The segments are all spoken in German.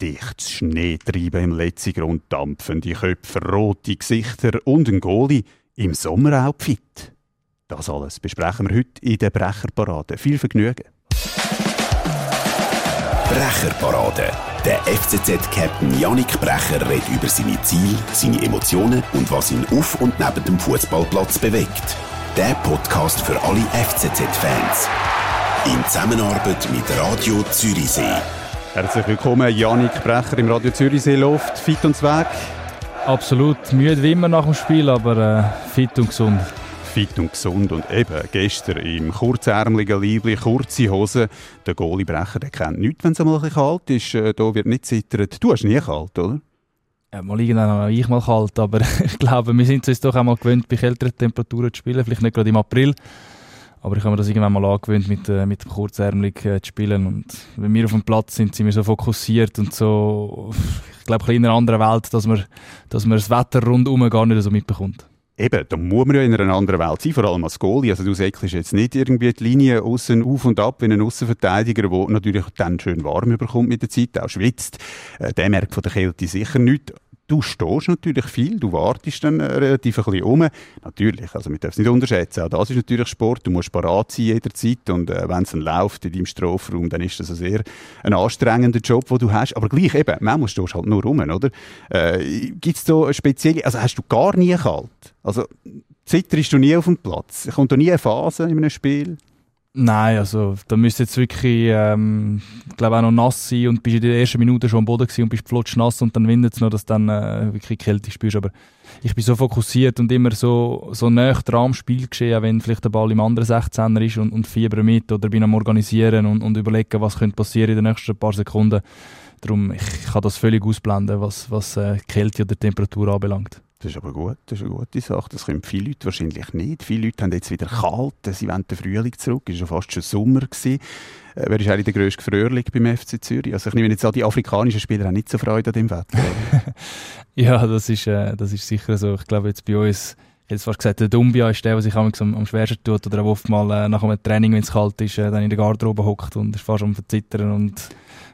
Dichtes Schneetreiben im Letzigrund, dampfende Köpfe, rote Gesichter und ein Goalie im Sommeroutfit. Das alles besprechen wir heute in der Brecherparade. Viel Vergnügen. Brecherparade. Der FCZ-Captain Yannick Brecher redet über seine Ziele, seine Emotionen und was ihn auf und neben dem Fußballplatz bewegt. Der Podcast für alle FCZ-Fans. In Zusammenarbeit mit Radio Zürichsee. Herzlich willkommen, Janik Brecher im Radio Zürichsee Luft. Fit und Zweck? Absolut. Müde wie immer nach dem Spiel, aber äh, fit und gesund. Fit und gesund und eben gestern im kurzärmeligen Liebli, kurze Hose. Der Goalie Brecher, der kennt nichts, wenn es einmal ein bisschen kalt ist. Äh, da wird nicht zittert. Du hast nie kalt, oder? Ja, mal irgendwann habe ich mal kalt, aber ich glaube, wir sind uns doch einmal gewöhnt, bei kälteren Temperaturen zu spielen. Vielleicht nicht gerade im April. Aber ich habe mir das irgendwann mal angewöhnt, mit, äh, mit dem Kurzärmelig äh, zu spielen. Und wenn wir auf dem Platz sind, sind wir so fokussiert und so, ich glaube, in einer anderen Welt, dass man, dass man das Wetter rundherum gar nicht so mitbekommt. Eben, da muss man ja in einer anderen Welt sein, vor allem als Goalie. Also du säckelst jetzt nicht irgendwie die Linie außen auf und ab wie ein Außenverteidiger, der natürlich dann schön warm überkommt mit der Zeit, auch schwitzt. Äh, der merkt von der Kälte sicher nichts du stehst natürlich viel, du wartest dann relativ ein bisschen um. Natürlich, also man darf es nicht unterschätzen, auch das ist natürlich Sport, du musst parat sein jederzeit und äh, wenn es dann läuft in deinem Strafraum, dann ist das ein sehr ein anstrengender Job, den du hast, aber gleich eben, manchmal stehst du halt nur rum, oder? Äh, Gibt es eine spezielle, also hast du gar nie kalt? Also zitterst du nie auf dem Platz? Kommt da nie eine Phase in einem Spiel? Nein, also da müsste jetzt wirklich, ähm, glaube auch noch nass sein und bist in der ersten Minute schon am Boden gewesen und bist flutsch nass und dann windet es noch, dass du dann äh, wirklich Kälte spürst. Aber ich bin so fokussiert und immer so, so nah dran am Spiel geschehen, wenn vielleicht der Ball im anderen 16er ist und, und fieber mit oder bin am Organisieren und, und überlegen, was könnte passieren in den nächsten paar Sekunden. Darum, ich kann das völlig ausblenden, was, was äh, Kälte oder Temperatur anbelangt. Das ist aber gut, das ist eine gute Sache. Das können viele Leute wahrscheinlich nicht. Viele Leute haben jetzt wieder kalt, sie wollen den Frühling zurück. Es war schon fast schon Sommer. Gewesen. Äh, wer ist eigentlich der grösste Frühling beim FC Zürich? Also ich nehme jetzt an, die afrikanischen Spieler haben nicht so Freude an dem Wetter. ja, das ist, äh, das ist sicher so. Ich glaube jetzt bei uns ich hätte fast gesagt, der Dumbia ist der, der sich am, am schwersten tut oder oft mal äh, nach einem Training, wenn es kalt ist, äh, dann in der Garderobe hockt und ist fast am Verzittern und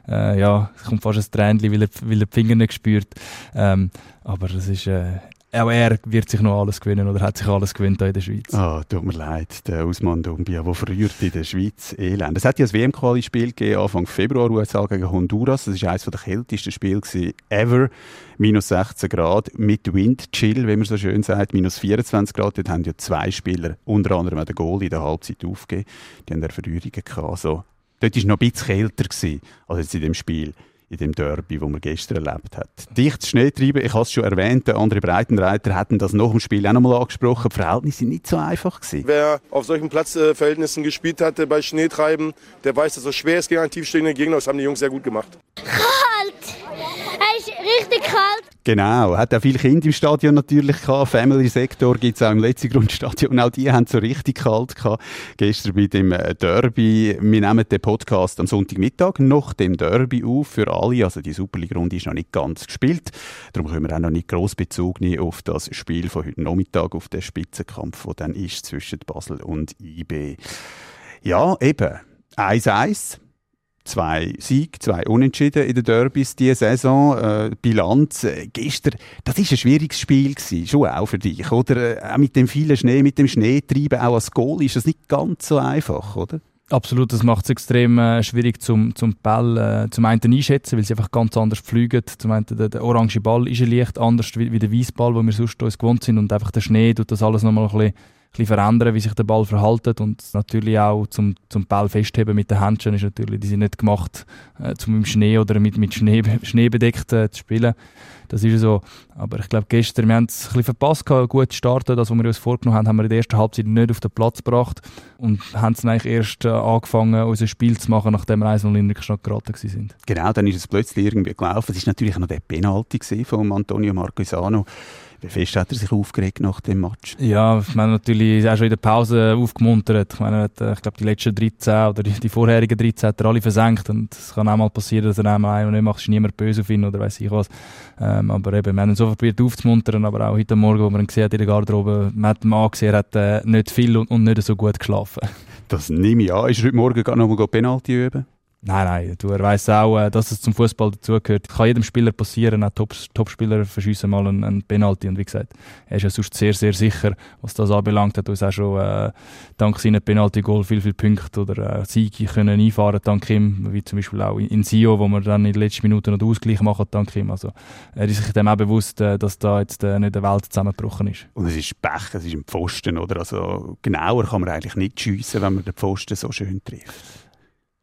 äh, ja, es kommt fast ein Tränchen, weil er, weil er die Finger nicht spürt. Ähm, aber das ist, äh, auch er wird sich noch alles gewinnen oder hat sich alles gewinnt in der Schweiz. Ah, tut mir leid, der Usman Dumbia, der verrührt in der Schweiz Elend. Es hat ja ein WM-Quali-Spiel gegeben, Anfang Februar, USA gegen Honduras. Das war eines der kältesten Spiele ever. Minus 16 Grad mit Windchill, wie man so schön sagt, minus 24 Grad. Dort haben ja zwei Spieler, unter anderem auch der Goal in der Halbzeit aufgegeben. Die haben Verrührungen gehabt. Also, dort war es noch ein bisschen kälter als jetzt in dem Spiel in dem Derby, wo man gestern erlebt hat. Dichtes Schneetreiben, ich habe es schon erwähnt, andere Breitenreiter hatten das nach dem Spiel auch noch mal angesprochen. Die Verhältnisse sind nicht so einfach gewesen. Wer auf solchen Platzverhältnissen gespielt hatte bei Schneetreiben, der weiß, dass es schwer ist gegen einen tiefstehenden Gegner. Das haben die Jungs sehr gut gemacht. Richtig kalt. Genau, hat auch viele Kinder im Stadion natürlich gehabt. Family-Sektor gibt es auch im letzten Grundstadion. Auch die haben so richtig kalt gehabt. Gestern bei dem äh, Derby. Wir nehmen den Podcast am Sonntagmittag nach dem Derby auf für alle. Also die Super League-Runde ist noch nicht ganz gespielt. Darum können wir auch noch nicht gross Bezug nehmen auf das Spiel von heute Nachmittag, auf den Spitzenkampf, der dann ist zwischen Basel und IB. Ja, eben. 1-1 zwei Siege, zwei Unentschieden in den Derbys diese Saison. Äh, Bilanz äh, gestern, das ist ein schwieriges Spiel gewesen, schon auch für dich, oder? Äh, auch mit dem vielen Schnee, mit dem Schneetreiben, auch als Goal ist das nicht ganz so einfach, oder? Absolut, das macht es extrem äh, schwierig zum, zum Ball äh, zum einen einschätzen, weil sie einfach ganz anders fliegen. Zum einen der, der orange Ball ist ein leicht anders wie, wie der weiße Ball, wo wir sonst gewohnt sind und einfach der Schnee tut das alles nochmal ein bisschen bisschen verändern, wie sich der Ball verhaltet und natürlich auch zum, zum Ball festheben mit den Händchen ist natürlich, die sind nicht gemacht, äh, zum im Schnee oder mit, mit Schnee, Schnee bedeckt äh, zu spielen. Das ist so. Aber ich glaube, gestern, wir haben es ein bisschen verpasst, gut zu starten. Das, was wir uns vorgenommen haben, haben wir in der ersten Halbzeit nicht auf den Platz gebracht und haben dann eigentlich erst äh, angefangen, unser Spiel zu machen, nachdem wir 1 in Rückstand geraten sind. Genau, dann ist es plötzlich irgendwie gelaufen. Es war natürlich noch der Penalty von Antonio Marquesano. Wie fest hat er sich aufgeregt nach dem Match? Ja, ich meine natürlich auch schon in der Pause aufgemuntert. Ich meine, äh, ich glaube, die letzten 13 oder die, die vorherigen 13 hat er alle versenkt und es kann auch mal passieren, dass er einmal einen nicht macht, ist niemand böse auf ihn oder weiß ich was. Ähm, aber eben, wir haben so probiert aufzumuntern, aber auch heute Morgen, wo man ihn gesehen hat in der Garderobe, man hat ihn angesehen, er hat äh, nicht viel und, und, nicht so gut geschlafen. Das nehme ich an. Ist heute Morgen noch mal Penalty üben? Nein, nein, du, er weiss auch, äh, dass es zum Fußball dazugehört. Kann jedem Spieler passieren, auch Top, Top-Spieler verschiessen mal einen, einen, Penalty. Und wie gesagt, er ist ja sonst sehr, sehr sicher, was das anbelangt. Hat uns auch schon äh, dank seinem Penalty-Goal viel, viel Punkte oder äh, Siege können einfahren dank ihm, wie zum Beispiel auch in Sio, wo wir dann in den letzten Minuten noch den Ausgleich machen dank ihm. Also er ist sich dem auch bewusst, äh, dass da jetzt äh, nicht eine Welt zusammengebrochen ist. Und es ist Pech, es ist ein Pfosten, oder? Also genauer kann man eigentlich nicht schiessen, wenn man den Pfosten so schön trifft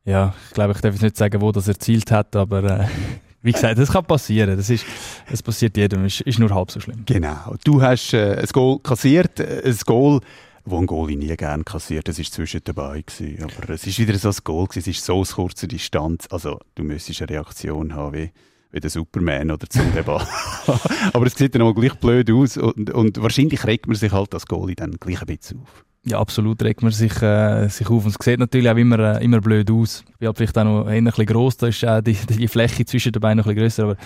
ja, ich glaube, ich darf jetzt nicht sagen, wo das erzielt hat, aber äh, wie gesagt, das kann passieren. Das, ist, das passiert jedem, ist, ist nur halb so schlimm. Genau. Du hast äh, ein Goal kassiert, äh, ein Goal, wo ein Goalie nie gerne kassiert. Das war zwischen dabei. Gewesen. Aber es ist wieder so ein Goal, gewesen. es ist so aus kurzer Distanz. Also, du müsstest eine Reaktion haben wie, wie der Superman oder zum Ball. aber es sieht dann auch gleich blöd aus und, und wahrscheinlich regt man sich halt als Goalie dann gleich ein bisschen auf. Ja, absolut regt man sich, äh, sich auf. Und es sieht natürlich auch immer, äh, immer blöd aus. Ich bin halt vielleicht auch noch ein bisschen gross, da ist äh, die, die Fläche zwischen den Beinen noch ein bisschen grösser, aber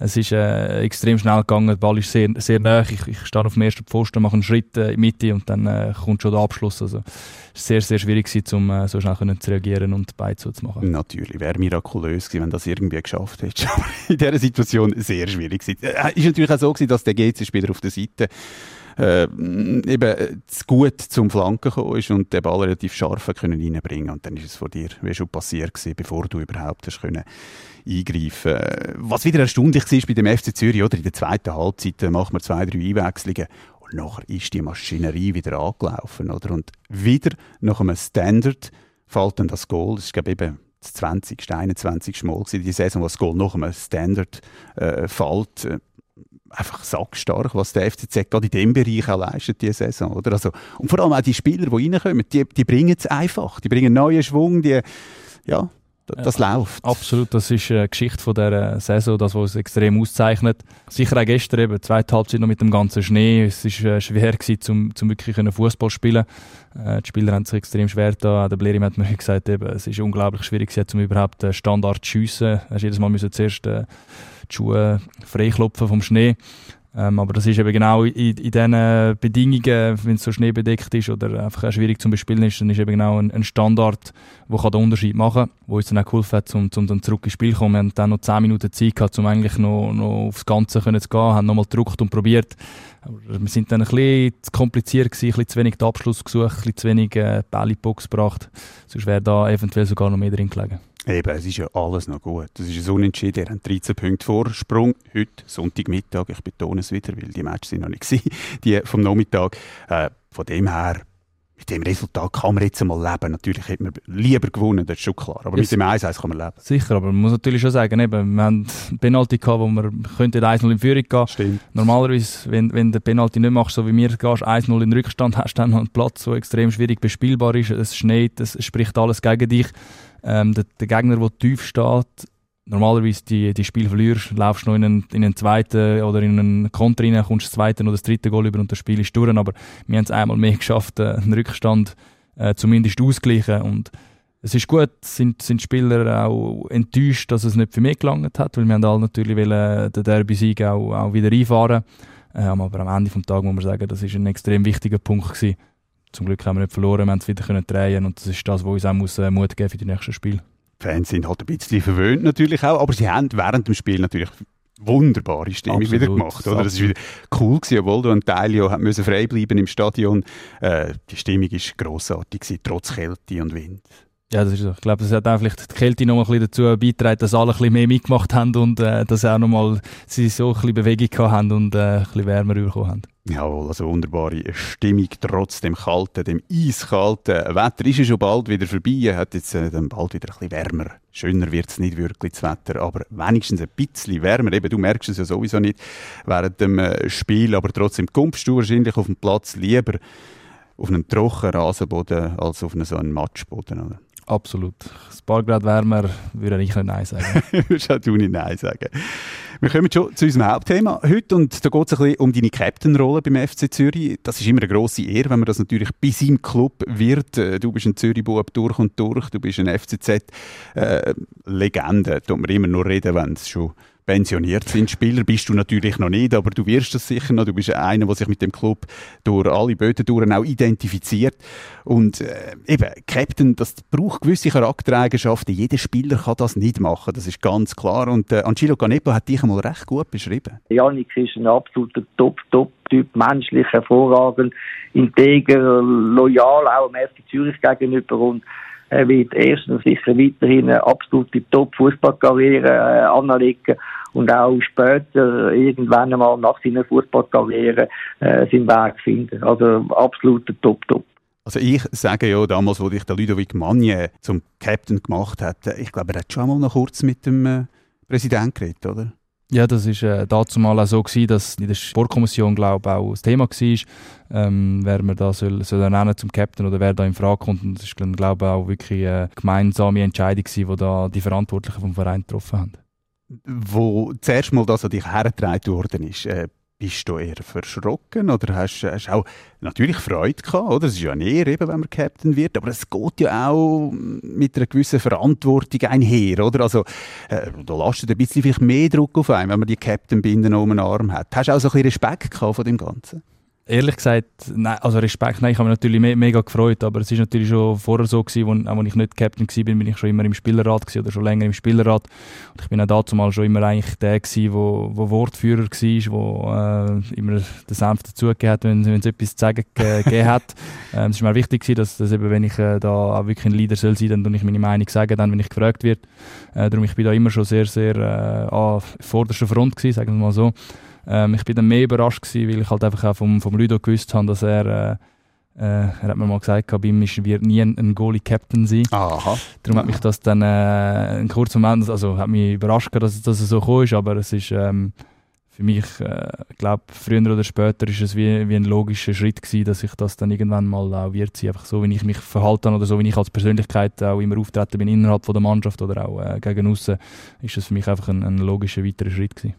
es ist äh, extrem schnell gegangen. Der Ball ist sehr, sehr nah. Ich, ich stehe auf dem ersten Pfosten, mache einen Schritt äh, in die Mitte und dann äh, kommt schon der Abschluss. Also es war sehr, sehr schwierig, gewesen, um äh, so schnell können zu reagieren und beide zu machen. Natürlich, wäre mirakulös gewesen, wenn das irgendwie geschafft hätte. in dieser Situation sehr schwierig gewesen. Äh, ist natürlich auch so gewesen, dass der GC-Spieler auf der Seite äh, eben zu gut zum Flanken gekommen ist und den Ball relativ scharf können reinbringen und dann ist es vor dir wie schon passiert gewesen, bevor du überhaupt hast können eingreifen Was wieder erstaunlich war bei dem FC Zürich, oder in der zweiten Halbzeit äh, macht man zwei, drei Einwechslungen und nachher ist die Maschinerie wieder angelaufen, oder? Und wieder nach einem Standard fällt dann das Goal, das ist glaube eben das 20., 21. Mal in die Saison, wo das Goal nach einem Standard äh, fällt einfach sackstark, was der FCZ gerade in diesem Bereich auch leistet, diese Saison. Oder? Also, und vor allem auch die Spieler, die reinkommen, die, die bringen es einfach. Die bringen neuen Schwung, die, ja, das ja, läuft. Absolut, das ist eine Geschichte von dieser Saison, das, was uns extrem auszeichnet. Sicher auch gestern eben, zweite Halbzeit noch mit dem ganzen Schnee. Es war äh, schwer gewesen, zum, zum wirklich Fußball zu spielen. Äh, die Spieler haben sich extrem schwer da. Der Blerim hat mir gesagt, eben, es ist unglaublich schwierig gewesen, um überhaupt Standard zu schiessen. Du hast jedes Mal müssen zuerst äh, die Schuhe freiklopfen vom Schnee. Ähm, aber das ist eben genau in, in diesen Bedingungen, wenn es so schneebedeckt ist oder einfach auch schwierig zum Bespielen ist, dann ist eben genau ein, ein Standard, der den Unterschied machen kann, wo uns dann auch geholfen hat, um, um dann zurück ins Spiel zu kommen. Wir haben dann noch 10 Minuten Zeit gehabt, um eigentlich noch, noch aufs Ganze zu gehen, haben nochmal gedruckt und probiert. Aber wir sind dann ein bisschen zu kompliziert gewesen, ein bisschen zu wenig den Abschluss gesucht, ein bisschen zu wenig äh, Bälle gebracht. Sonst wäre da eventuell sogar noch mehr drin gelegen. Eben, es ist ja alles noch gut. Das ist ein Unentschieden. Ihr habt 13 Punkte Vorsprung. Heute, Sonntagmittag. Ich betone es wieder, weil die Matches sind noch nicht gewesen, die vom Nachmittag. Äh, von dem her, mit dem Resultat kann man jetzt einmal leben. Natürlich hätte man lieber gewonnen, das ist schon klar. Aber yes. mit dem 1-1 kann man leben. Sicher, aber man muss natürlich schon sagen, eben, wir haben einen Penalty gehabt, wo wir 1-0 in Führung gehen Stimmt. Normalerweise, wenn, wenn du den Penalty nicht machst, so wie wir gehst, 1-0 in Rückstand, hast du dann noch einen Platz, der extrem schwierig bespielbar ist. Es schneit, es spricht alles gegen dich. Ähm, der, der, Gegner, der tief steht, normalerweise die, die Spiel verlierst, laufst noch in einen, in einen zweiten oder in einen Konter rein, kommst das zweite oder das dritte Goal über und das Spiel ist durch. Aber wir haben es einmal mehr geschafft, äh, einen Rückstand äh, zumindest auszugleichen. Und es ist gut, sind, sind Spieler auch enttäuscht, dass es nicht für mich gelangt hat, weil wir haben alle natürlich wollen, den Derby-Sieg auch, auch wieder einfahren. Ähm, aber am Ende des Tages muss man sagen, das ist ein extrem wichtiger Punkt gewesen. Zum Glück haben wir nicht verloren, wir haben es wieder können drehen und das ist das, was uns auch muss, äh, Mut geben für die nächsten Spiele. Fans sind halt ein bisschen verwöhnt natürlich auch, aber sie haben während dem Spiel natürlich wunderbare Stimmung wieder gemacht. Oder? Das war wieder cool, gewesen, obwohl du ein Teil ja müssen frei bleiben im Stadion. Äh, die Stimmung war grossartig, gewesen, trotz Kälte und Wind. Ja, das ist so. Ich glaube, das hat auch vielleicht die Kälte noch mal ein bisschen dazu beigetragen, dass alle ein bisschen mehr mitgemacht haben und äh, dass auch noch mal sie so ein bisschen Bewegung haben und äh, ein bisschen wärmer bekommen haben. Jawohl, also wunderbare Stimmung trotz dem kalten, dem eiskalten Wetter. Ist ja schon bald wieder vorbei, hat jetzt äh, dann bald wieder ein bisschen wärmer. Schöner wird es nicht wirklich, das Wetter, aber wenigstens ein bisschen wärmer. Eben, du merkst es ja sowieso nicht während dem äh, Spiel, aber trotzdem kommst du wahrscheinlich auf dem Platz lieber auf einem trockenen Rasenboden als auf einem so einem Matschboden. Oder? Absolut. Ein paar Grad wärmer würde ich nicht Nein sagen. Würdest auch du nicht Nein sagen. Wir kommen schon zu unserem Hauptthema heute und da geht es ein bisschen um deine Captain-Rolle beim FC Zürich. Das ist immer eine grosse Ehre, wenn man das natürlich bei seinem Club wird. Äh, du bist ein Zürich-Bub durch und durch, du bist ein FCZ-Legende. Äh, tut man immer nur reden, wenn es schon pensioniert sind. Spieler bist du natürlich noch nicht, aber du wirst das sicher noch. Du bist einer, der sich mit dem Club durch alle Böden durch auch identifiziert. Und äh, eben, Captain, das braucht gewisse Charaktereigenschaften. Jeder Spieler kann das nicht machen, das ist ganz klar. Und äh, Angelo Canepa hat dich einmal recht gut beschrieben. Janik ist ein absoluter Top-Top-Typ, menschlich hervorragend, integer, loyal auch dem FC Zürich gegenüber und er wird erstens sicher weiterhin eine absolute Top-Fußballkarriere äh, anlegen und auch später irgendwann einmal nach seiner Fußballkarriere äh, seinen Weg finden. Also absoluter Top-Top. Also ich sage ja damals, wo dich der Ludovic Magne zum Captain gemacht hat, ich glaube, er hat schon mal noch kurz mit dem äh, Präsidenten geredet, oder? Ja, das war äh, dazu mal auch so gewesen, dass in der Sportkommission glaube auch das Thema war, ähm, wer man da soll, soll nennen zum Captain oder wer da in Frage kommt. Und das ist glaube auch wirklich eine gemeinsame Entscheidung gewesen, die da die Verantwortlichen vom Verein getroffen haben. Wo zuerst mal das an dich hergetragen worden ist, äh, bist du eher verschrocken oder hast, hast auch natürlich Freude gehabt, oder? Es ist ja näher eben, wenn man Captain wird, aber es geht ja auch mit einer gewissen Verantwortung einher, oder? Also, äh, da lastet ein bisschen vielleicht mehr Druck auf einen, wenn man die Captain-Binde um den Arm hat. Hast du auch so ein bisschen Respekt gehabt von dem Ganzen? Ehrlich gesagt, nein, also Respekt, nein, ich habe mich natürlich me mega gefreut, aber es ist natürlich schon vorher so gewesen, wo, auch als ich nicht Captain war, bin, bin ich schon immer im Spielerrat gewesen, oder schon länger im Spielerrat. Und ich bin auch dazu mal schon immer eigentlich der gewesen, wo, wo Wortführer war, wo äh, immer den Senf dazugegeben hat, wenn, wenn es etwas zu sagen gegeben hat. Ähm, es ist mir wichtig gewesen, dass, dass eben, wenn ich äh, da auch wirklich ein Leader soll sein, dann tue ich meine Meinung sagen, dann, wenn ich gefragt wird. Äh, darum, ich bin da immer schon sehr, sehr äh, an vorderster Front gewesen, sagen wir mal so. Ähm, ich bin dann mehr überrascht gewesen, weil ich halt einfach auch vom, vom Ludo gewusst habe, dass er, äh, äh, er hat mir mal gesagt, bei ihm wird nie ein, ein Goalie-Captain sein. Aha. Darum hat mich das dann äh, einen kurzen Moment, also hat mich überrascht, dass, dass es so gekommen ist, aber es ist ähm, für mich, äh, ich glaube, früher oder später ist es wie, wie ein logischer Schritt gewesen, dass ich das dann irgendwann mal auch wird sein. Einfach so, wie ich mich verhalten habe oder so, wie ich als Persönlichkeit auch immer auftreten bin innerhalb von der Mannschaft oder auch äh, gegen außen, ist das für mich einfach ein, ein logischer weiterer Schritt gewesen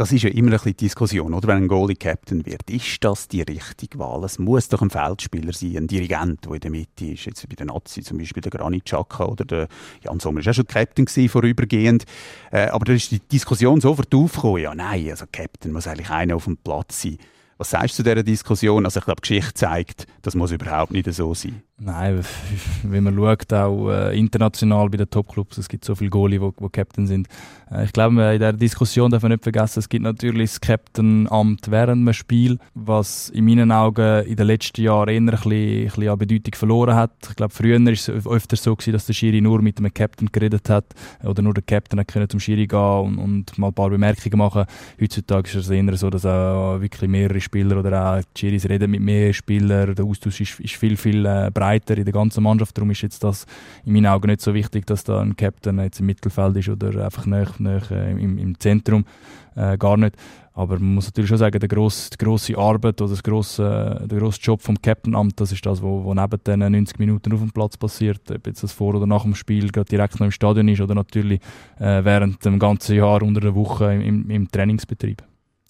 das ist ja immer ein bisschen Diskussion, oder? Wenn ein Goalie Captain wird, ist das die richtige Wahl? Es muss doch ein Feldspieler sein, ein Dirigent, der in der Mitte ist. Jetzt bei den Nazi zum Beispiel der Granit Xhaka oder der Jan Sommer ist auch schon Captain gewesen, vorübergehend. Äh, aber da ist die Diskussion sofort aufgekommen, ja nein, also Captain muss eigentlich einer auf dem Platz sein. Was sagst du zu dieser Diskussion? Also ich glaube, die Geschichte zeigt, das muss überhaupt nicht so sein. Nein, wenn man schaut, auch äh, international bei den Topclubs, es gibt so viele Goalie, die Captain sind. Äh, ich glaube, in dieser Diskussion darf man nicht vergessen, es gibt natürlich das Captain-Amt während einem Spiel, was in meinen Augen in den letzten Jahren eher ein bisschen, ein bisschen an Bedeutung verloren hat. Ich glaube, früher war es öfter so, gewesen, dass der Schiri nur mit einem Captain geredet hat oder nur der Captain konnte zum Schiri gehen und, und, mal ein paar Bemerkungen machen. Heutzutage ist es eher so, dass auch wirklich mehrere Spieler oder auch die Schiris reden mit mehr Spielern. Der Austausch ist, ist viel, viel äh, breiter in der ganzen Mannschaft. Darum ist jetzt das in meinen Augen nicht so wichtig, dass da ein Captain jetzt im Mittelfeld ist oder einfach näher, näher äh, im, im Zentrum. Äh, gar nicht. Aber man muss natürlich schon sagen, der grosse, die grosse Arbeit oder das grosse, der grosse Job vom Captain-Amt, das ist das, was neben den 90 Minuten auf dem Platz passiert. Ob jetzt das vor oder nach dem Spiel gerade direkt noch im Stadion ist oder natürlich äh, während dem ganzen Jahr unter der Woche im, im Trainingsbetrieb.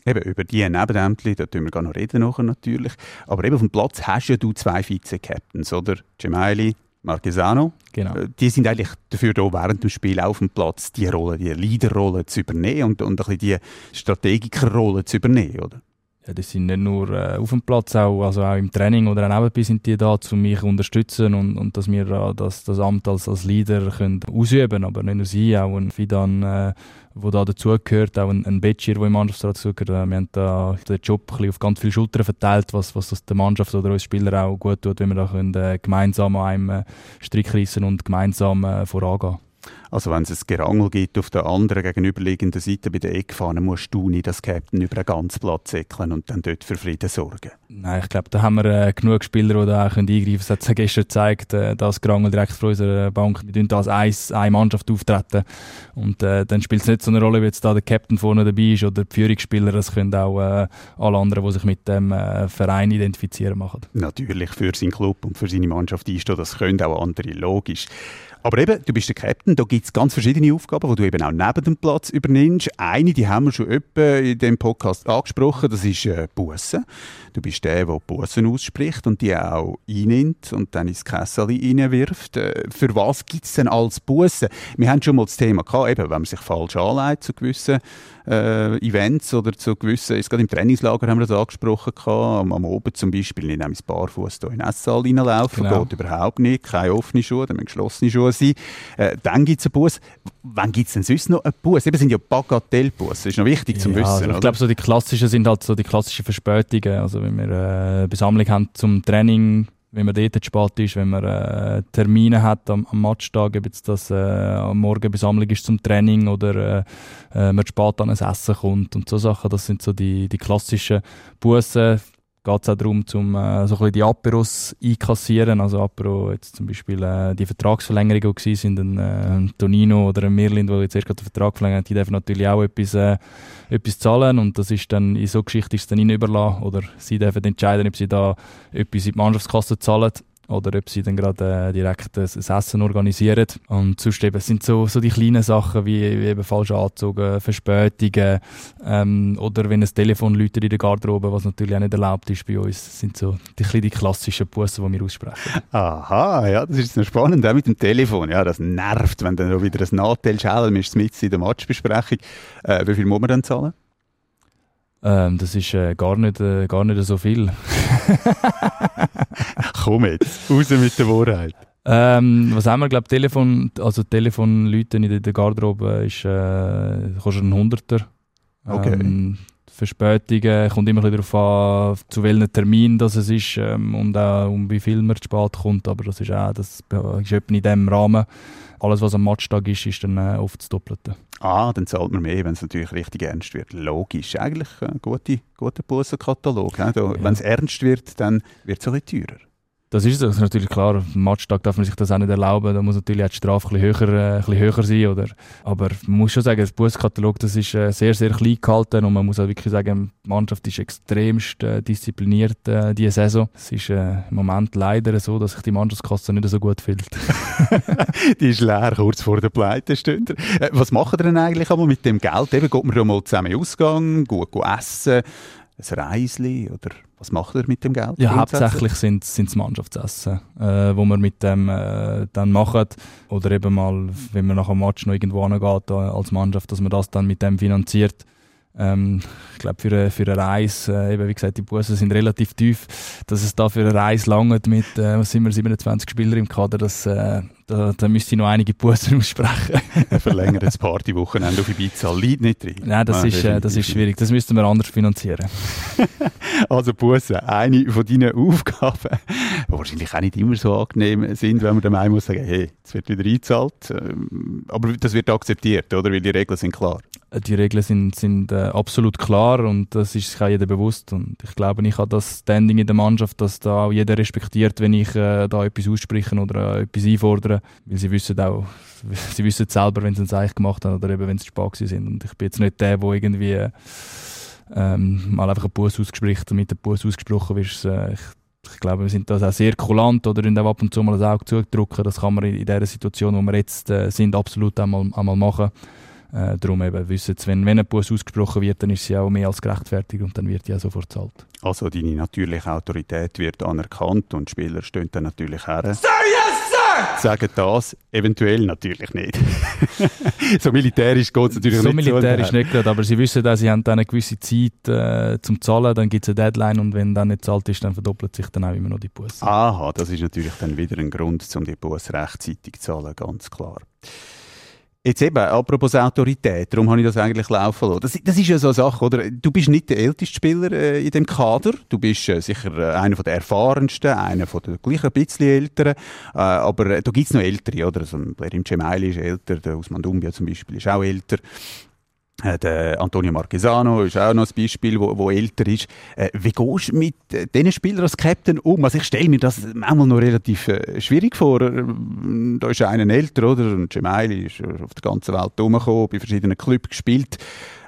Eben, über die Nebenämter, da tun wir gar noch reden nachher natürlich. Aber eben auf dem Platz hast ja du zwei Vize-Captains, oder? Gemaili, Marquesano. Genau. Äh, die sind eigentlich dafür da, während dem Spiel auf dem Platz die Rolle, die Leaderrolle zu übernehmen und, und ein bisschen die Strategikerrolle zu übernehmen, oder? Ja, die sind nicht nur äh, auf dem Platz, auch, also auch im Training oder auch nebenbei sind die da, um mich zu unterstützen und, und dass wir äh, das, das Amt als, als Leader können ausüben Aber nicht nur sie, auch ein Fidan, äh, wo da dazugehört, auch ein, ein Betschir, der im Mannschaftsrat dazugehört. Äh, wir haben da den Job auf ganz viele Schultern verteilt, was, was das der Mannschaft oder uns Spieler auch gut tut, wenn wir da können, äh, gemeinsam an einem äh, Strick reissen und gemeinsam äh, vorangehen. Also wenn es ein Gerangel gibt auf der anderen gegenüberliegenden Seite bei der Eckfahne, musst du nicht als Captain über einen ganzen Platz säckeln und dann dort für Frieden sorgen. Nein, ich glaube, da haben wir äh, genug Spieler, die da auch eingreifen können. Es hat sich gestern gezeigt, äh, dass Gerangel direkt vor unserer Bank, wir da als eins, eine Mannschaft auftreten. Und äh, dann spielt es nicht so eine Rolle, wie jetzt da der Captain vorne dabei ist oder die Führungsspieler. Das können auch äh, alle anderen, die sich mit dem äh, Verein identifizieren, machen. Natürlich, für seinen Club und für seine Mannschaft einstehen, das können auch andere, logisch. Aber eben, du bist der Captain, da gibt es ganz verschiedene Aufgaben, die du eben auch neben dem Platz übernimmst. Eine, die haben wir schon öppe in dem Podcast angesprochen, das ist äh, Bussen. Du bist der, der Bussen ausspricht und die auch einnimmt und dann ins Kessel reinwirft. Äh, für was gibt es denn als Bussen? Wir haben schon mal das Thema gehabt, eben, wenn man sich falsch anlegt zu gewissen äh, Events oder zu gewissen, jetzt gerade im Trainingslager haben wir das angesprochen gehabt, am, am Oben zum Beispiel, ich nehme Barfuß hier in den Esssaal reinlaufen, genau. geht überhaupt nicht, keine offenen Schuhe, dann geschlossene Schuhe sein. Äh, dann gibt es einen Bus. Wann gibt es denn sonst noch einen Bus? Eben sind ja Bagatellbus, das ist noch wichtig zum ja, Wissen, also Ich glaube, so die klassischen sind halt so die klassischen Verspätungen, also wenn wir äh, Besammlung haben zum Training, wenn man dort spät ist, wenn man äh, Termine hat am, am Matchtag, ob jetzt das äh, am Morgen Besammlung ist zum Training oder äh, äh, man spät an ein Essen kommt und so Sachen, das sind so die, die klassischen Bussen geht es auch darum, zum, äh, so ein bisschen die Aperos einkassieren. Also Apero, jetzt zum Beispiel äh, die Vertragsverlängerungen die sind, ein, äh, Tonino oder ein Mirlind, der jetzt erst den Vertrag verlängert, die dürfen natürlich auch etwas, äh, etwas zahlen. Und das ist dann, in so Geschichte ist es dann überlassen oder sie dürfen entscheiden, ob sie da etwas in die Mannschaftskasse zahlen oder ob sie dann gerade äh, direkt ein, Essen organisieren. Und sonst eben sind so, so die kleinen Sachen wie, wie eben falsche Anzüge, Verspätungen ähm, oder wenn ein Telefon läutet in der Garderobe, was natürlich auch nicht erlaubt ist bei uns, sind so die, die klassischen Bussen, die wir aussprechen. Aha, ja, das ist noch spannend, auch mit dem Telefon. Ja, das nervt, wenn dann wieder ein Nachteil schälen ist mit in der Matchbesprechung. Äh, wie viel muss man dann zahlen? Ähm, das ist äh, gar, nicht, äh, gar nicht so viel. Komm jetzt, raus mit der Wahrheit. Ähm, was haben wir, glaube Telefon, also Telefonleute in der Garderobe ist, äh, kostet ein Hunderter. Okay. Ähm, Verspätungen, kommt immer ein darauf an, zu welchem Termin das es ist ähm, und auch um wie viel man zu spät kommt, aber das ist auch, das ist etwa in diesem Rahmen. Alles, was am Matchtag ist, ist dann äh, oft das Doppelte. Ah, dann zahlt man mehr, wenn es natürlich richtig ernst wird. Logisch, eigentlich ein guter, guter Bussenkatalog. Ja. Wenn es ernst wird, dann wird es ein bisschen teurer. Das ist, das ist natürlich klar. Am Matchtag darf man sich das auch nicht erlauben. Da muss natürlich auch die Strafe ein bisschen höher, äh, ein bisschen höher sein. Oder? Aber man muss schon sagen, das Buskatalog das ist äh, sehr, sehr klein gehalten und man muss auch wirklich sagen, die Mannschaft ist extremst äh, diszipliniert äh, diese Saison. Es ist äh, im Moment leider so, dass sich die Mannschaftskasse nicht so gut fühlt. die ist leer, kurz vor der Pleite steht. Äh, was machen ihr denn eigentlich einmal mit dem Geld? Eben, geht man da mal zusammen in Ausgang, gut, gut essen, ein Reisli oder was macht ihr mit dem Geld? Ja, hauptsächlich sind es Mannschaftsessen, äh, wo wir mit dem äh, dann machen. Oder eben mal, wenn man nach einem Match noch irgendwo hingeht als Mannschaft, dass man das dann mit dem finanziert. Ähm, ich glaube, für, eine, für eine Reise, äh, eben wie gesagt, die Bussen sind relativ tief, dass es da für eine Reise langt mit, äh, was sind wir, 27 Spieler im Kader, das, äh, da, da müsste ich noch einige Bussen aussprechen. Ein verlängertes Partywochenende auf Ibiza, liegt nicht drin. Nein, das, ah, ist, äh, das ist schwierig, das müssten wir anders finanzieren. also Bussen, eine von deinen Aufgaben, die wahrscheinlich auch nicht immer so angenehm sind, wenn man dem einen muss sagen, hey, es wird wieder eingezahlt, ähm, aber das wird akzeptiert, oder? Weil die Regeln sind klar die Regeln sind, sind äh, absolut klar und das ist sich auch jeder bewusst. Und ich glaube, ich habe das Standing in der Mannschaft, dass da auch jeder respektiert, wenn ich äh, da etwas ausspreche oder äh, etwas einfordere. Weil sie wissen auch, sie wissen selber, wenn sie es eigentlich gemacht haben oder eben, wenn sie spät sind. Und ich bin jetzt nicht der, der irgendwie ähm, mal einfach einen Bus ausgesprochen und mit dem Bus ausgesprochen wird. Äh, ich, ich glaube, wir sind da auch sehr kulant oder in ab und zu mal das Auge zudrücken. Das kann man in, in dieser Situation, wo wir jetzt äh, sind, absolut einmal, einmal machen. Äh, darum eben wissen sie, wenn, wenn ein Bus ausgesprochen wird, dann ist sie auch mehr als gerechtfertigt und dann wird die auch sofort gezahlt. Also deine natürliche Autorität wird anerkannt und die Spieler stehen dann natürlich her. Sir! Sagen das eventuell natürlich nicht. so militärisch geht es natürlich so nicht so. militärisch nicht gerade, aber sie wissen auch, sie haben dann eine gewisse Zeit äh, zum Zahlen, dann gibt es eine Deadline und wenn dann nicht zahlt ist, dann verdoppelt sich dann auch immer noch die Bus. Aha, das ist natürlich dann wieder ein Grund, um die Bus rechtzeitig zu zahlen, ganz klar. Jetzt eben, apropos Autorität, darum habe ich das eigentlich laufen lassen. Das, das ist ja so eine Sache, oder? Du bist nicht der älteste Spieler äh, in dem Kader. Du bist äh, sicher äh, einer der erfahrensten, einer von der gleich ein bisschen älteren. Äh, aber äh, da gibt's noch ältere, oder? Also, Blerim Cemaili ist älter, der Usman Dumbia zum Beispiel ist auch älter. Äh, der Antonio Marquesano ist auch noch ein Beispiel, wo, wo älter ist. Äh, wie gehst du mit äh, diesen Spielern als Captain um? Also ich stelle mir das manchmal noch relativ äh, schwierig vor. Äh, da ist einer älter, oder? Und Gemaili ist auf der ganzen Welt herumgekommen, bei verschiedenen Clubs gespielt.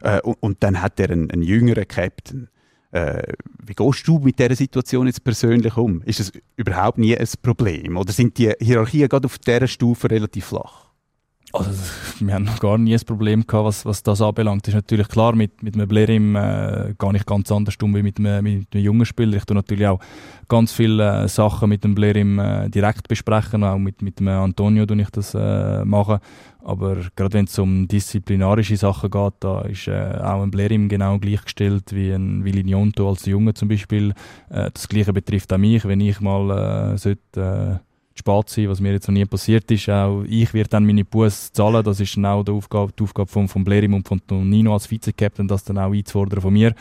Äh, und, und, dann hat er einen, einen jüngeren Captain. Äh, wie gehst du mit dieser Situation jetzt persönlich um? Ist es überhaupt nie ein Problem? Oder sind die Hierarchien gerade auf dieser Stufe relativ flach? Also, wir haben noch gar nie ein Problem gehabt, was, was das anbelangt. Ist natürlich klar, mit, mit einem Blerim äh, gar nicht ganz anders um wie mit einem, mit einem jungen Spieler. Ich tue natürlich auch ganz viele äh, Sachen mit dem Blerim äh, direkt besprechen, auch mit, mit dem Antonio tue ich das äh, machen. Aber gerade wenn es um disziplinarische Sachen geht, da ist äh, auch ein Blerim genau gleichgestellt wie ein Villinionto als Junge zum Beispiel. Äh, das Gleiche betrifft auch mich, wenn ich mal äh, sollte, äh, spät sein, was mir jetzt noch nie passiert ist. Auch ich werde dann meine Buß zahlen. Das ist dann auch die Aufgabe, die Aufgabe von, von Blerim und von Nino als Vize-Captain, das dann auch einzufordern von mir.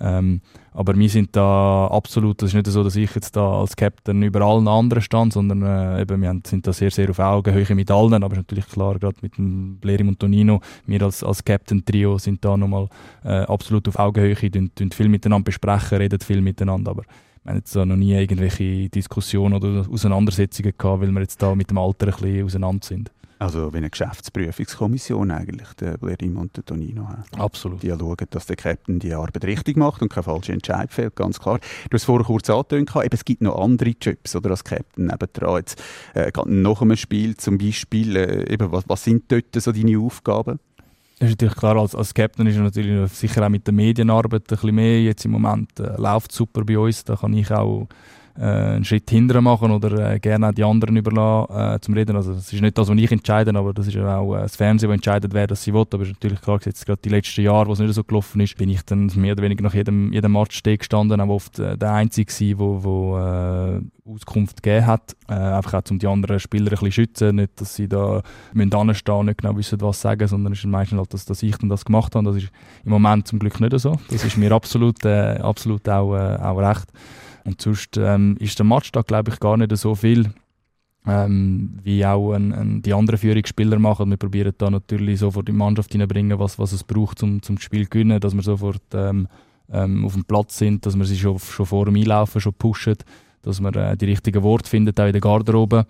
Ähm, aber wir sind da absolut, das ist nicht so, dass ich jetzt da als Captain über allen anderen stand, sondern äh, eben, wir sind da sehr, sehr auf Augenhöhe mit allen, aber ist natürlich klar, gerade mit dem Blerim und Tonino, wir als, als Captain-Trio sind da nochmal äh, absolut auf Augenhöhe, tun, tun viel miteinander besprechen, reden viel miteinander, aber wir haben jetzt noch nie irgendwelche Diskussionen oder Auseinandersetzungen gehabt, weil wir jetzt da mit dem Alter ein bisschen auseinander sind. Also wie eine Geschäftsprüfungskommission eigentlich, der Blerim und der Tonino. Absolut. Die schauen, dass der Captain die Arbeit richtig macht und kein falscher Entscheid fällt, ganz klar. Du hast vorher kurz angetönt, eben, es gibt noch andere Jobs oder, als Captain nebendran. Jetzt, äh, nach einem Spiel zum Beispiel, äh, eben, was, was sind dort so deine Aufgaben? Das ist natürlich klar, als, als Captain ist er natürlich sicher auch mit der Medienarbeit ein bisschen mehr. Jetzt im Moment äh, läuft super bei uns, da kann ich auch äh, einen Schritt hinterher machen oder äh, gerne auch die anderen überlassen äh, zum Reden. Also das ist nicht das, was ich entscheide, aber das ist auch äh, das Fernsehen, das entscheidet, wer das sie will. Aber es ist natürlich klar, jetzt gerade die letzten Jahre, wo es nicht so gelaufen ist, bin ich dann mehr oder weniger nach jedem, jedem Match stehen gestanden, aber oft äh, der Einzige gewesen, wo, wo äh, Auskunft gegeben hat. Äh, einfach auch, um die anderen Spieler ein bisschen schützen, nicht, dass sie da müssen anstehen nicht genau wissen, was sagen, sondern es ist meistens halt, dass, dass ich dann das gemacht habe. Das ist im Moment zum Glück nicht so. Das ist mir absolut, absolut auch, auch recht. Und sonst ähm, ist der Matchtag, glaube ich, gar nicht so viel, ähm, wie auch ein, ein, die anderen Führungsspieler machen. Wir probieren da natürlich sofort die Mannschaft hineinbringen, was, was es braucht, um zum Spiel zu gewinnen, dass wir sofort ähm, ähm, auf dem Platz sind, dass wir sie schon, schon vor dem Einlaufen schon pushen, dass wir äh, die richtigen Worte finden, auch in der Garderobe.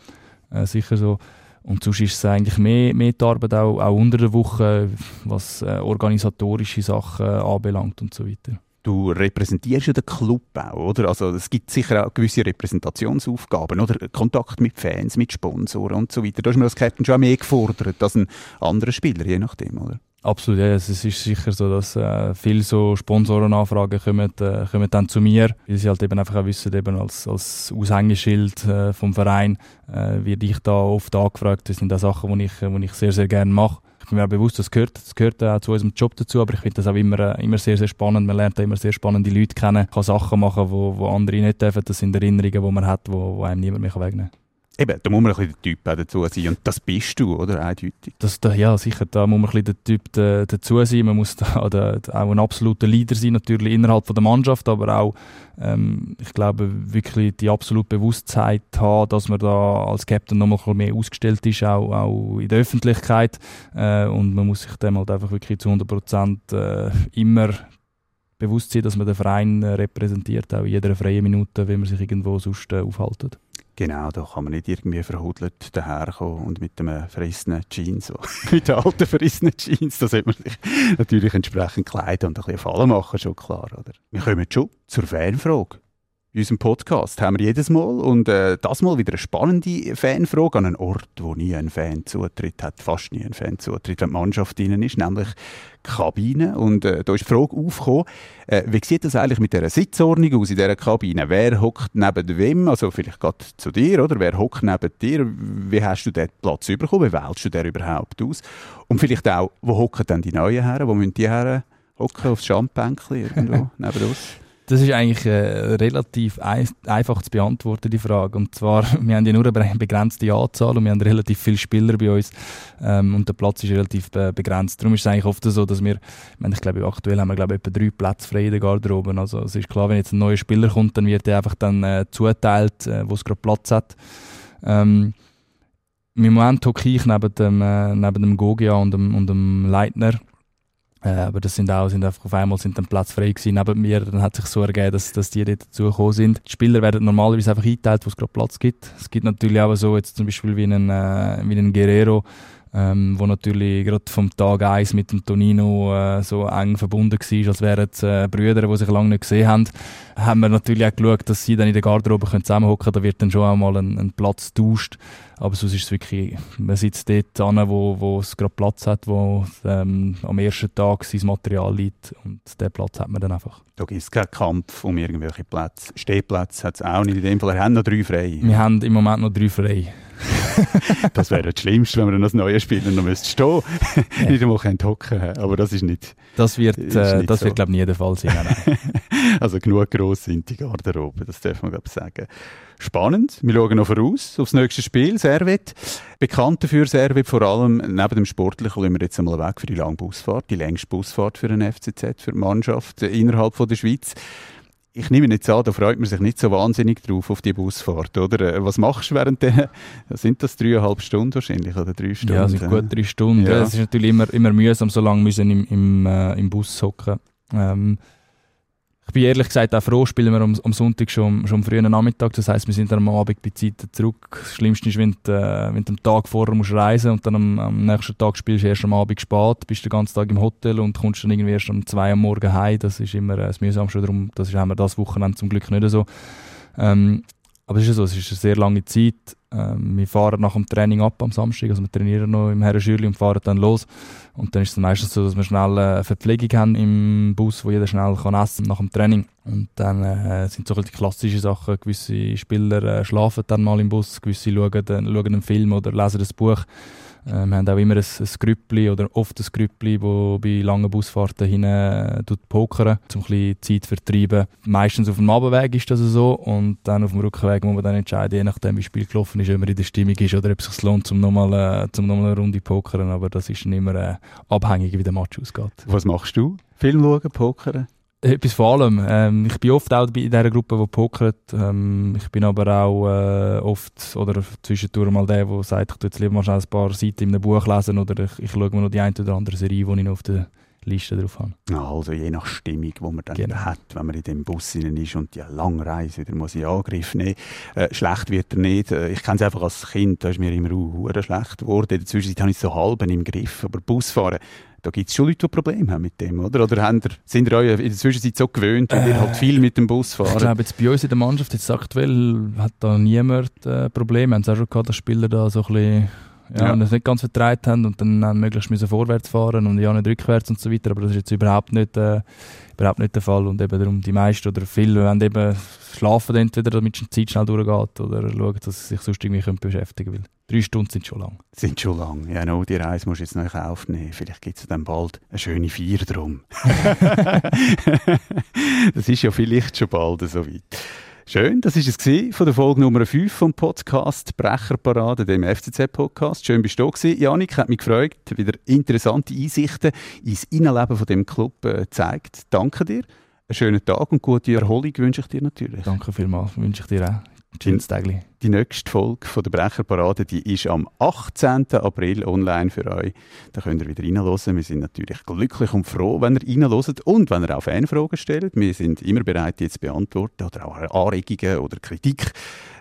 Äh, sicher so. Und sonst ist es eigentlich mehr, mehr die Arbeit auch, auch unter der Woche, was äh, organisatorische Sachen anbelangt und so weiter du repräsentierst ja den Club auch, oder? Also es gibt sicher auch gewisse Repräsentationsaufgaben, oder? Kontakt mit Fans, mit Sponsoren und so weiter. Da ist man als Captain schon mehr gefordert als ein anderer Spieler, je nachdem, oder? Absolut, ja. Es ist sicher so, dass äh, viele so Sponsorenanfragen kommen, äh, kommen dann zu mir, weil sie halt eben einfach auch wissen, eben als, als Aushängeschild äh, vom Verein äh, werde ich da oft angefragt. Das sind auch Sachen, die ich, ich sehr, sehr gerne mache ich bin mir auch bewusst, das gehört, das gehört auch zu unserem Job dazu, aber ich finde das auch immer, immer sehr, sehr spannend. Man lernt immer sehr spannende Leute kennen, kann Sachen machen, wo, wo andere nicht dürfen. Das sind Erinnerungen, die man hat, wo, wo einem niemand mehr wegnehmen kann. Eben, da muss man ein bisschen der Typ dazu sein. Und das bist du, oder? Eindeutig. Das, da, ja, sicher. Da muss man ein bisschen der Typ da, dazu sein. Man muss da, da, auch ein absoluter Leader sein, natürlich innerhalb von der Mannschaft, aber auch, ähm, ich glaube, wirklich die absolute Bewusstheit haben, dass man da als Captain noch mal ein bisschen mehr ausgestellt ist, auch, auch in der Öffentlichkeit. Äh, und man muss sich dem halt einfach wirklich zu 100 Prozent äh, immer bewusst sein, dass man den Verein repräsentiert, auch in jeder freien Minute, wenn man sich irgendwo sonst äh, aufhaltet. Genau, da kann man nicht irgendwie verhudelt daherkommen und mit einem frissenen Jeans, mit den alten frissenen Jeans, da sollte man sich natürlich entsprechend kleiden und ein bisschen Fallen machen, schon klar, oder? Wir kommen schon zur Fanfrage in unserem Podcast haben wir jedes Mal und äh, das Mal wieder eine spannende Fanfrage an einen Ort, wo nie ein Fan Zutritt hat, fast nie ein Fan Zutritt, wenn die Mannschaft drinnen ist, nämlich Kabine. Und äh, da ist die Frage aufgekommen, äh, wie sieht das eigentlich mit dieser Sitzordnung aus in dieser Kabine? Wer hockt neben wem? Also vielleicht gerade zu dir, oder? Wer hockt neben dir? Wie hast du dort Platz bekommen? Wie wählst du den überhaupt aus? Und vielleicht auch, wo hocken dann die Neuen her? Wo müssen die her hocken? Aufs Schandbänkchen irgendwo neben uns? Das ist eigentlich äh, relativ ein, einfach zu beantworten, die Frage. Und zwar, wir haben ja nur eine begrenzte Anzahl und wir haben relativ viele Spieler bei uns ähm, und der Platz ist relativ be begrenzt. Darum ist es eigentlich oft so, dass wir, ich, meine, ich glaube, aktuell haben wir glaube ich, etwa drei Plätze frei in der Garderobe. Also es ist klar, wenn jetzt ein neuer Spieler kommt, dann wird er einfach dann äh, zuteilt, äh, wo es gerade Platz hat. Ähm, Im Moment hocke ich neben dem, äh, neben dem Gogia und dem, und dem Leitner äh, aber das sind auch, sind auf einmal sind dann Platz frei gewesen neben mir. Dann hat sich so ergeben, dass, dass die dort dazugekommen sind. Die Spieler werden normalerweise einfach eingeteilt, wo es gerade Platz gibt. Es gibt natürlich auch so, jetzt zum Beispiel wie einen, äh, wie einen Guerrero, ähm, wo natürlich gerade vom Tag 1 mit dem Tonino äh, so eng verbunden war, als wären es äh, Brüder, die sich lange nicht gesehen haben, haben wir natürlich auch geschaut, dass sie dann in der Garderobe zusammenhocken können. Da wird dann schon auch mal ein, ein Platz getauscht. Aber sonst ist es wirklich, man sitzt dort an, wo, wo es gerade Platz hat, wo ähm, am ersten Tag sein Material liegt und den Platz hat man dann einfach. Da gibt es keinen Kampf um irgendwelche Plätze. Stehplätze hat es auch nicht. In dem Fall, wir haben noch drei frei. Wir haben im Moment noch drei frei. das wäre das Schlimmste, wenn wir dann als neue Spieler noch müsste stehen ja. nicht einmal hocken Aber das ist nicht. Das wird, äh, das so. wird glaube ich, nie der Fall sein. also genug gross sind die Garderobe, das darf man glaube ich sagen. Spannend. Wir schauen noch voraus aufs nächste Spiel, Servet. Bekannt dafür Servet vor allem neben dem Sportlichen, lassen wir jetzt einmal weg für die lange Busfahrt, die längste Busfahrt für den FCZ, für die Mannschaft innerhalb von der Schweiz ich nehme nicht an, da freut man sich nicht so wahnsinnig drauf auf die Busfahrt, oder? Äh, was machst du während der, sind das dreieinhalb Stunden wahrscheinlich, oder drei Stunden? Ja, sind gut drei Stunden. Ja. Es ist natürlich immer, immer mühsam, so lange müssen im, im, äh, im Bus hocken. Ähm, ich bin ehrlich gesagt auch froh, spielen wir am, am Sonntag schon, schon am frühen Nachmittag. Das heisst, wir sind dann am Abend bei Zeiten zurück. Das Schlimmste ist, wenn du, äh, wenn du am Tag vorher musst reisen und dann am, am nächsten Tag spielst du erst am Abend spät, bist den ganzen Tag im Hotel und kommst dann irgendwie erst um zwei am Morgen heim. Das ist immer äh, das Mühsamste. Darum, das ist, haben wir das Wochenende zum Glück nicht so. Ähm, aber es ist so, es ist eine sehr lange Zeit. Ähm, wir fahren nach dem Training ab am Samstag, also wir trainieren noch im Herrenschürli und fahren dann los. Und dann ist es meistens so, dass wir schnell eine Verpflegung haben im Bus, wo jeder schnell kann essen nach dem Training. Und dann äh, sind so die klassischen Sachen. Gewisse Spieler äh, schlafen dann mal im Bus, gewisse schauen, äh, schauen einen Film oder lesen ein Buch. Äh, wir haben auch immer ein, ein Grüppli oder oft ein Grüppli, das bei langen Busfahrten hin äh, pokern, um ein Zeit zu vertreiben. Meistens auf dem Abendweg ist das so und dann auf dem Rückweg muss man dann entscheiden, je nachdem wie das Spiel gelaufen ist, ob man in der Stimmung ist oder ob es sich lohnt, um nochmal äh, nochmal eine Runde pokern. Aber das ist nicht immer äh, abhängig, wie der Match ausgeht. Was machst du? Film schauen, pokern? Etwas vor allem. Ähm, ich bin oft auch in dieser Gruppe, die pokert. Ähm, ich bin aber auch äh, oft oder zwischendurch mal der, der sagt, ich tue jetzt lieber mal ein paar Seiten in einem Buch lesen oder ich, ich schaue mir noch die eine oder andere Serie, die ich noch auf der Liste drauf habe. Ja, also je nach Stimmung, die man dann genau. hat, wenn man in dem Bus ist und die lange Reise wieder muss in Angriff nehmen. Äh, schlecht wird er nicht. Äh, ich kenne es einfach als Kind, da ist mir immer uh, schlecht geworden. In der Zwischenzeit habe ich es so halb im Griff. Aber Busfahren, da gibt es schon Leute, die Probleme haben mit dem, oder? Oder haben ihr, sind ihr euch in der Zwischenzeit so gewöhnt, weil äh, ihr halt viel mit dem Bus fahrt? Ich glaube, jetzt bei uns in der Mannschaft, jetzt aktuell, hat da niemand äh, Probleme. Wir haben es auch schon gehabt, dass Spieler da so ein bisschen ja, ja. und das nicht ganz vertreibt haben und dann, dann möglichst müssen vorwärts fahren und ja nicht rückwärts und so weiter, aber das ist jetzt überhaupt nicht, äh, überhaupt nicht der Fall und eben darum die meisten oder viele wollen eben schlafen entweder, damit die Zeit schnell durchgeht oder schauen, dass sie sich sonst irgendwie können beschäftigen können. Drei Stunden sind schon lang. Sind schon lang. Ja, no, die Reise musst du jetzt noch aufnehmen. Vielleicht gibt es dann bald eine schöne Feier drum. das ist ja vielleicht schon bald so weit. Schön, das war es von der Folge Nummer 5 vom Podcast Brecherparade, dem FCZ-Podcast. Schön bist du da. Janik, hat mich gefreut, wieder interessante Einsichten ins Innenleben von dem Club äh, zeigt. Danke dir. Einen schönen Tag und gute Erholung wünsche ich dir natürlich. Danke vielmals, wünsche ich dir auch. Schönes Tagli. Die nächste Folge von der Brecherparade die ist am 18. April online für euch. Da könnt ihr wieder reinhören. Wir sind natürlich glücklich und froh, wenn ihr reinhört und wenn ihr auch Fanfragen stellt. Wir sind immer bereit, die zu beantworten oder auch Anregungen oder Kritik.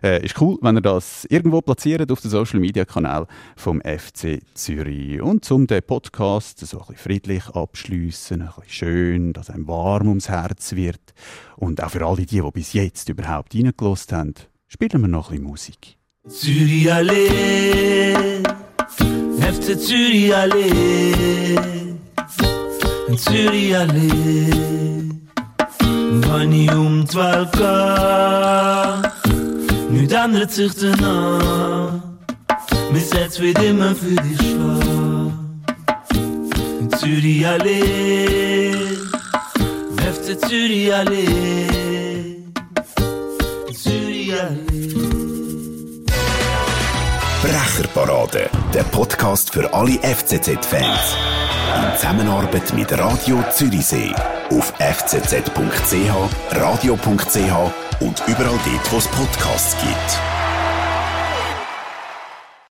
Äh, ist cool, wenn ihr das irgendwo platziert auf den Social Media Kanal vom FC Zürich. Und um den Podcast so ein bisschen friedlich abschließen, ein bisschen schön, dass einem warm ums Herz wird und auch für alle die, die bis jetzt überhaupt reingelost haben, spielen wir noch ein Musik. Zürich Allee, FC Zürich Allee, Zürich Allee. Wenn ich um zwölf gehe, nichts ändert sich danach. Mein Herz wird immer für dich schlagen. Zürich Allee, FC Zürich Allee. Brecherparade, der Podcast für alle FCZ-Fans. In Zusammenarbeit mit Radio Zürichsee. Auf fcz.ch, radio.ch und überall dort, wo es Podcasts gibt.